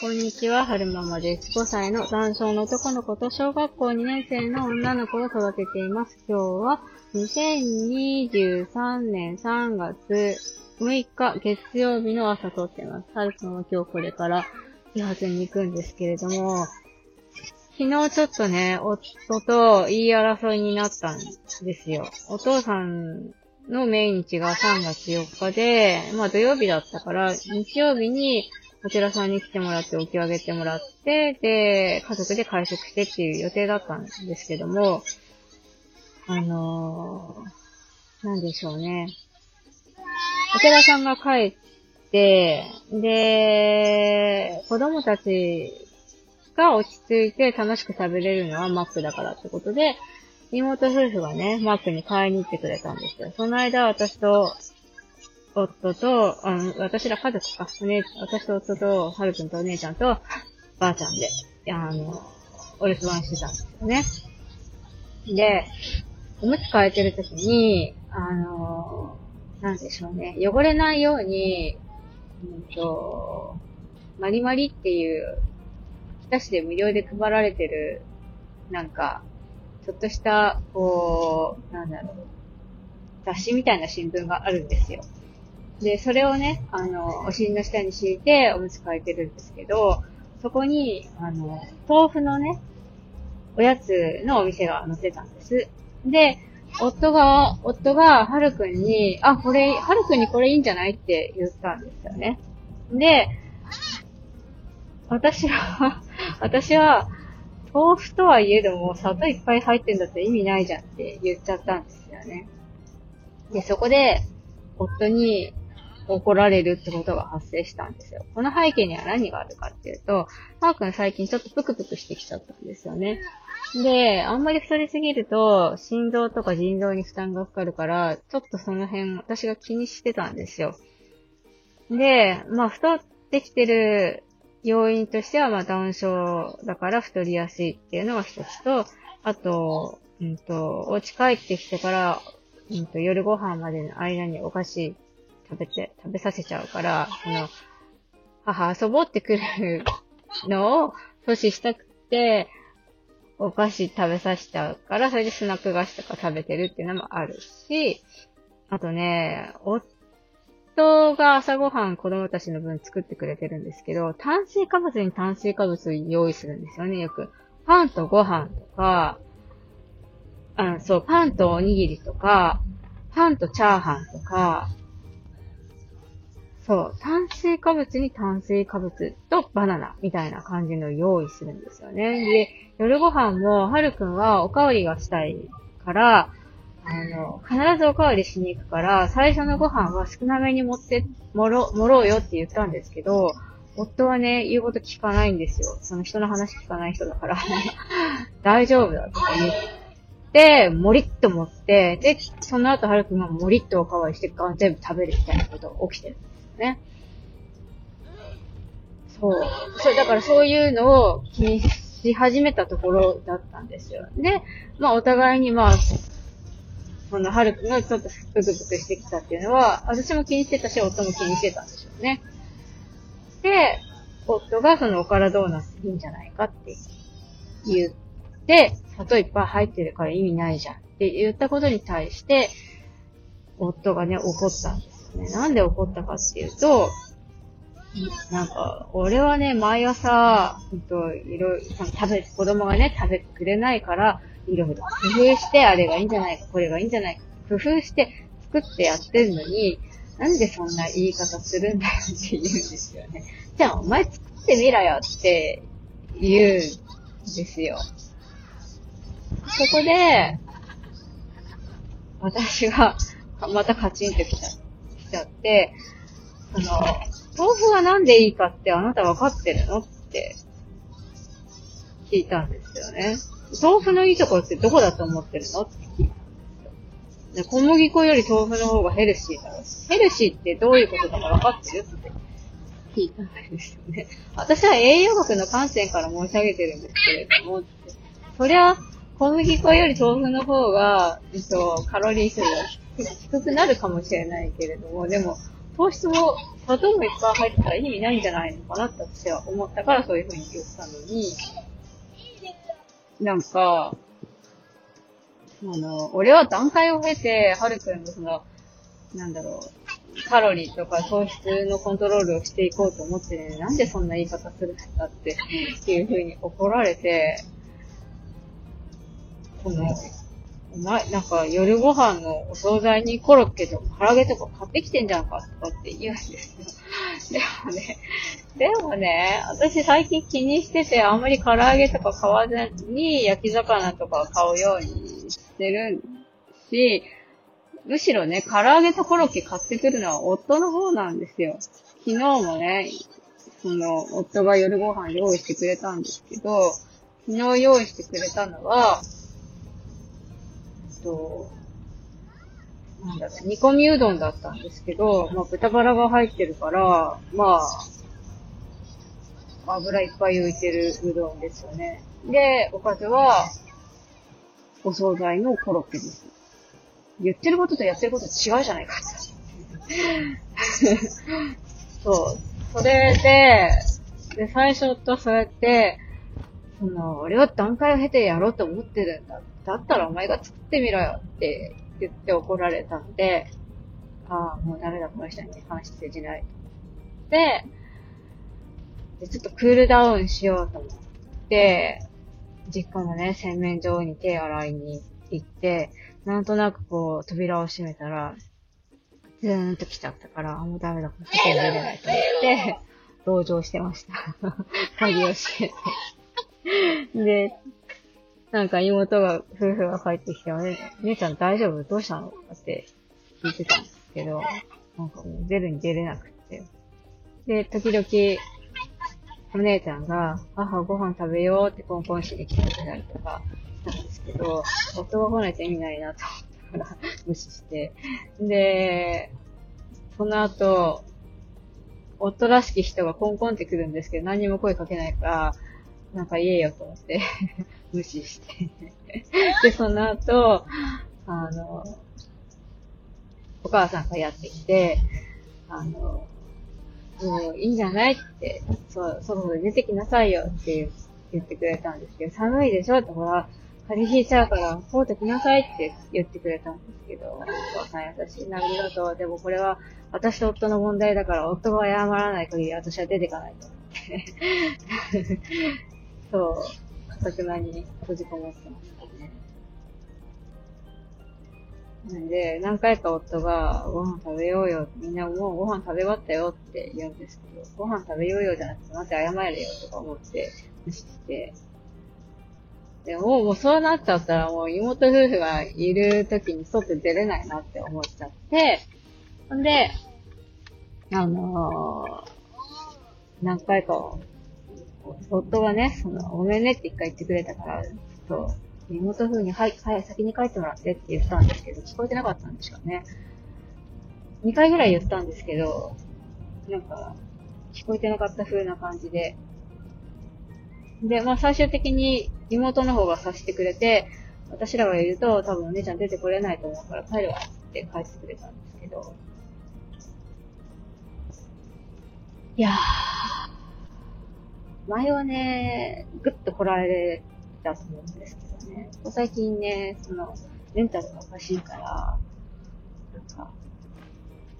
こんにちは、はるままです。5歳の男性の男の子と小学校2年生の女の子を育てています。今日は2023年3月6日月曜日の朝撮ってます。はるくんは今日これから始発に行くんですけれども、昨日ちょっとね、夫と言い争いになったんですよ。お父さんの命日が3月4日で、まあ土曜日だったから、日曜日にこちらさんに来てもらってお経をあげてもらって、で、家族で会食してっていう予定だったんですけども、あのー、なんでしょうね。お寺さんが帰って、で、子供たちが落ち着いて楽しく食べれるのはマックだからってことで、妹夫婦がね、マックに買いに行ってくれたんですよ。その間、私と、夫と、あの、私ら家族か、お姉、私と夫と、はるくんとお姉ちゃんと、ばあちゃんで、あの、お留守番してたんですよね。で、おむつ替えてるときに、あの、なんでしょうね、汚れないように、うんと、マリマリっていう、日田市で無料で配られてる、なんか、ちょっとした、こう、なんだろう、雑誌みたいな新聞があるんですよ。で、それをね、あの、お尻の下に敷いておむつ替えてるんですけど、そこに、あの、豆腐のね、おやつのお店が載ってたんです。で、夫が、夫が、はるくんに、あ、これ、はるくんにこれいいんじゃないって言ったんですよね。で、私は、私は、豆腐とはいえども、砂糖いっぱい入ってんだって意味ないじゃんって言っちゃったんですよね。で、そこで、夫に怒られるってことが発生したんですよ。この背景には何があるかっていうと、マー君最近ちょっとプクプクしてきちゃったんですよね。で、あんまり太りすぎると、心臓とか腎臓に負担がかかるから、ちょっとその辺私が気にしてたんですよ。で、まあ太ってきてる要因としては、まあ、ダウン症だから太りやすいっていうのが一つと、あと、うんと、お家帰ってきてから、うんと、夜ご飯までの間にお菓子食べて、食べさせちゃうから、その、母遊ぼうってくるのを阻止したくて、お菓子食べさせちゃうから、それでスナック菓子とか食べてるっていうのもあるし、あとね、夫が朝ごはん子供たちの分作ってくれてるんですけど、炭水化物に炭水化物用意するんですよね、よく。パンとご飯とか、あそう、パンとおにぎりとか、パンとチャーハンとか、そう、炭水化物に炭水化物とバナナみたいな感じの用意するんですよね。で、夜ご飯も、はるくんはおかわりがしたいから、あの、必ずおかわりしに行くから、最初のご飯は少なめに持って、もろ、もろうよって言ったんですけど、夫はね、言うこと聞かないんですよ。その人の話聞かない人だから、大丈夫だとか言って、もりっと持って、で、その後、はるくんがもりっとおかわりして、ガン全部食べるみたいなことが起きてるんですよね。そう。そう、だからそういうのを気にし始めたところだったんですよ。で、まあお互いにまあ、このはるくんがちょっとブクブクしてきたっていうのは、私も気にしてたし、夫も気にしてたんでしょうね。で、夫がそのおからドーナツいいんじゃないかって言って、砂糖いっぱい入ってるから意味ないじゃんって言ったことに対して、夫がね、怒ったんですよね。なんで怒ったかっていうと、なんか、俺はね、毎朝、うんと、いろいろ、食べ、子供がね、食べてくれないから、いろいろ工夫して、あれがいいんじゃないか、これがいいんじゃないか、工夫して作ってやってるのに、なんでそんな言い方するんだよって言うんですよね。じゃあ、お前作ってみろよって言うんですよ。そこで、私が、またカチンときちゃ来ちゃって、その、豆腐はなんでいいかってあなた分かってるのって聞いたんですよね。豆腐のいいところってどこだと思ってるの？って聞いたんですよ。で小麦粉より豆腐の方がヘルシーだろ。ヘルシーってどういうことだか分かってる？って聞いたんですよね。私は栄養学の観点から申し上げてるんですけれども、そりゃ、小麦粉より豆腐の方が、えっと、カロリー数が低くなるかもしれないけれども、でも、糖質も、砂糖もいっぱい入ってたら意味ないんじゃないのかなって私は思ったからそういう風に言ったのに、なんか、あの、俺は段階を経て、はるくんのその、なんだろう、カロリーとか糖質のコントロールをしていこうと思ってね、なんでそんな言い方するんだって、っていう風に怒られて、この、な、なんか夜ご飯のお惣菜にコロッケとか唐揚げとか買ってきてんじゃんかとかって言うんですよ。でもね、でもね、私最近気にしててあんまり唐揚げとか買わずに焼き魚とか買うようにしてるし、むしろね、唐揚げとコロッケ買ってくるのは夫の方なんですよ。昨日もね、その、夫が夜ご飯用意してくれたんですけど、昨日用意してくれたのは、えっと、なんだろう、煮込みうどんだったんですけど、まあ、豚バラが入ってるから、まあ、油いっぱい浮いてるうどんですよね。で、おかずは、お惣菜のコロッケです。言ってることとやってること違うじゃないか。そう。それで、で、最初とそうやって、その、俺は段階を経てやろうと思ってるんだ。だったらお前が作ってみろよって言って怒られたんで、ああ、もうダメだ、この人に話してじない。で、で、ちょっとクールダウンしようと思って、実家のね、洗面所に手洗いに行って、なんとなくこう、扉を閉めたら、ずーんと来ちゃったから、あもうダメだ、外に出れないと思って、同情してました。鍵を閉めて。で、なんか妹が、夫婦が帰ってきて、ね、姉ちゃん大丈夫？どうしたの？って聞いてたんですけど、なんかもう出るに出れなくて。で、時々、お姉ちゃんが、母ご飯食べようってコンコンしに来てくれたりとかしたんですけど、夫が来ないと意味ないなと思ったから 無視して。で、その後、夫らしき人がコンコンって来るんですけど、何にも声かけないから、なんか言えよと思って無視して で、その後、あの、お母さんがやってきて、あの、もういいんじゃないって、そう、そろそろ出てきなさいよって言ってくれたんですけど、寒いでしょってほら、風邪ひいちゃうから、こうてきなさいって言ってくれたんですけど、お母さん優しいな、ありがとう。でもこれは私と夫の問題だから、夫が謝らない限り私は出てかないと思って。そう、くなに閉じこもってましたね。なんで、何回か夫が、ご飯食べようよ、みんなもうご飯食べ終わったよって言うんですけど、ご飯食べようよじゃなくて、待って謝れよとか思って無視して、でも、もうそうなっちゃったらもう妹夫婦がいる時に外出れないなって思っちゃって、ほんで、あのー、何回か夫がね、その、ごめんねって一回言ってくれたから、そう、妹風に、はい、はい、先に帰ってもらってって言ったんですけど、聞こえてなかったんですかね。2回ぐらい言ったんですけど、なんか、聞こえてなかった風な感じで。で、まあ最終的に妹の方がさしてくれて、私らがいると多分お姉ちゃん出てこれないと思うから帰るわって帰ってくれたんですけど。いやー、前はね、ぐっと来られたと思うんですけどね、最近ね、その、メンタルがおかしいから、なんか、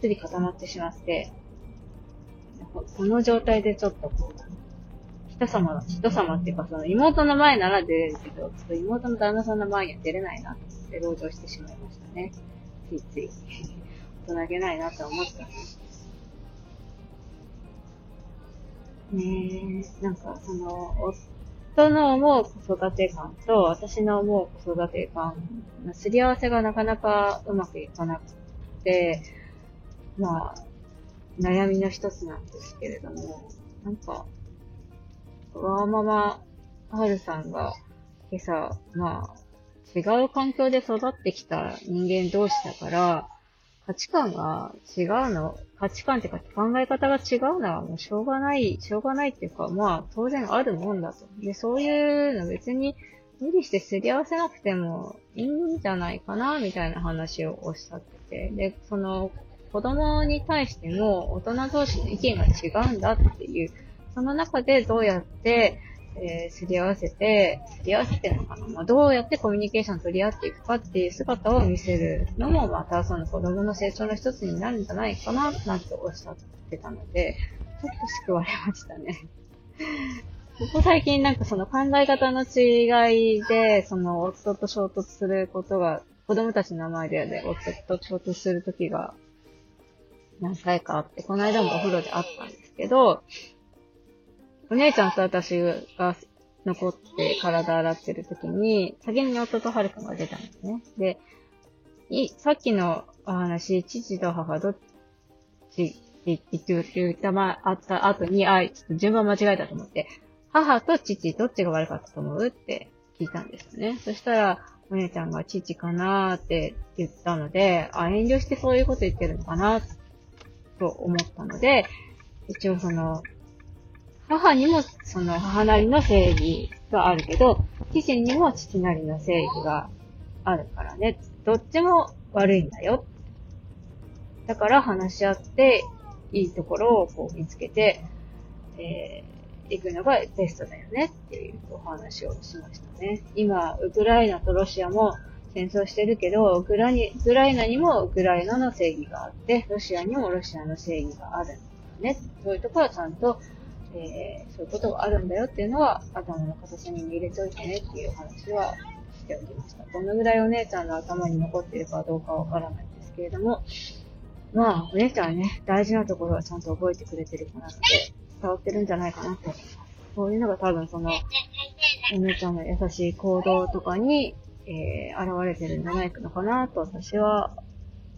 つり固まってしまって、この状態でちょっとこう、人様の、人様っていうかその妹の前なら出れるけど、ちょっと妹の旦那さんの前には出れないなって同情してしまいましたね。ついつい。大人げないなと思ったんですね。えなんか、その、夫の思う子育て感と私の思う子育て感、すり合わせがなかなかうまくいかなくて、まあ、悩みの一つなんですけれども、なんか、わーママ、はるさんが今朝、まあ、違う環境で育ってきた人間同士だから、価値観が違うの、価値観っていうか考え方が違うのはもうしょうがない、しょうがないっていうか、まあ当然あるもんだと。で、そういうの別に無理してすり合わせなくてもいいんじゃないかな、みたいな話をおっしゃってて。で、その、子供に対しても大人同士の意見が違うんだっていう、その中でどうやって、えー、すり合わせて、すり合わせてるのかな、まあ、どうやってコミュニケーション取り合っていくかっていう姿を見せるのも、またその子供の成長の一つになるんじゃないかな、なんておっしゃってたので、ちょっと救われましたね。ここ最近なんかその考え方の違いで、その夫と衝突することが、子供たちの前で夫と衝突するときが何回かあって、この間もお風呂であったんですけど、お姉ちゃんと私が残って体洗ってるときに、先に夫とはるかが出たんですね。で、い、さっきのお話、父と母どっちって言ってたま、あった後に、あ、ちょっと順番間違えたと思って、母と父どっちが悪かったと思うって聞いたんですよね。そしたら、お姉ちゃんが父かなーって言ったので、あ、遠慮してそういうこと言ってるのかなと思ったので、一応その、母にもその母なりの正義があるけど、父にも父なりの正義があるからね。どっちも悪いんだよ。だから話し合って、いいところをこう見つけて、えー、行くのがベストだよねっていうお話をしましたね。今、ウクライナとロシアも戦争してるけど、ウクライウクライナにもウクライナの正義があって、ロシアにもロシアの正義があるんだよね。そういうところはちゃんとえー、そういうことがあるんだよっていうのは頭の片隅に入れておいてねっていう話はしておきました。どのぐらいお姉ちゃんの頭に残っているかどうかわからないんですけれども、まあ、お姉ちゃんはね、大事なところはちゃんと覚えてくれてるかなって伝わってるんじゃないかなと思います。そういうのが多分その、お姉ちゃんの優しい行動とかに、えー、現れてるんじゃないのかなと私は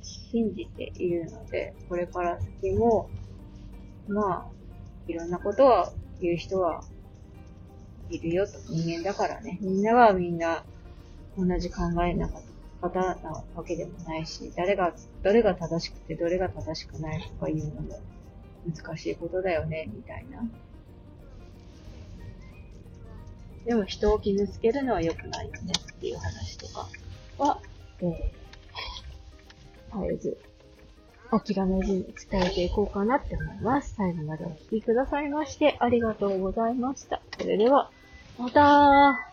信じているので、これから先も、まあ、いろんなことを言う人はいるよと。人間だからね。みんながみんな同じ考えな方なわけでもないし、誰が、どれが正しくてどれが正しくないとかいうのも難しいことだよね、みたいな。でも人を傷つけるのは良くないよねっていう話とかは、えー、絶えず諦めずに伝えていこうかなって思います。最後までお聴きくださいましてありがとうございました。それでは、また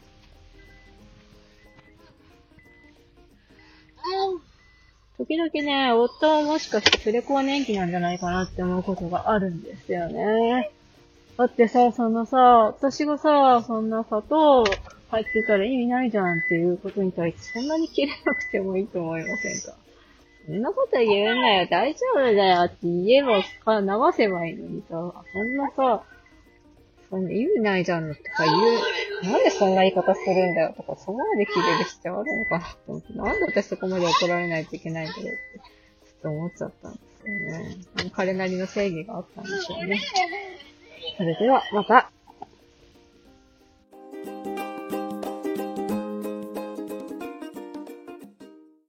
時々ね、夫はもしかしてプレコア年期なんじゃないかなって思うことがあるんですよね。だってさ、そのさ、私がさ、そんな砂糖入ってたら意味ないじゃんっていうことに対してそんなに切れなくてもいいと思いませんか？そんなこと言うなよ、大丈夫だよって言えばか、流せばいいのにさ、そんなさ、そんな意味ないじゃんとか言う、なんでそんな言い方するんだよとか、そこまで切れる必要あるのかなと思って、なんで私そこまで怒られないといけないんだろうって、ちょっと思っちゃったんですよね。彼なりの正義があったんでしょうね。それでは、また。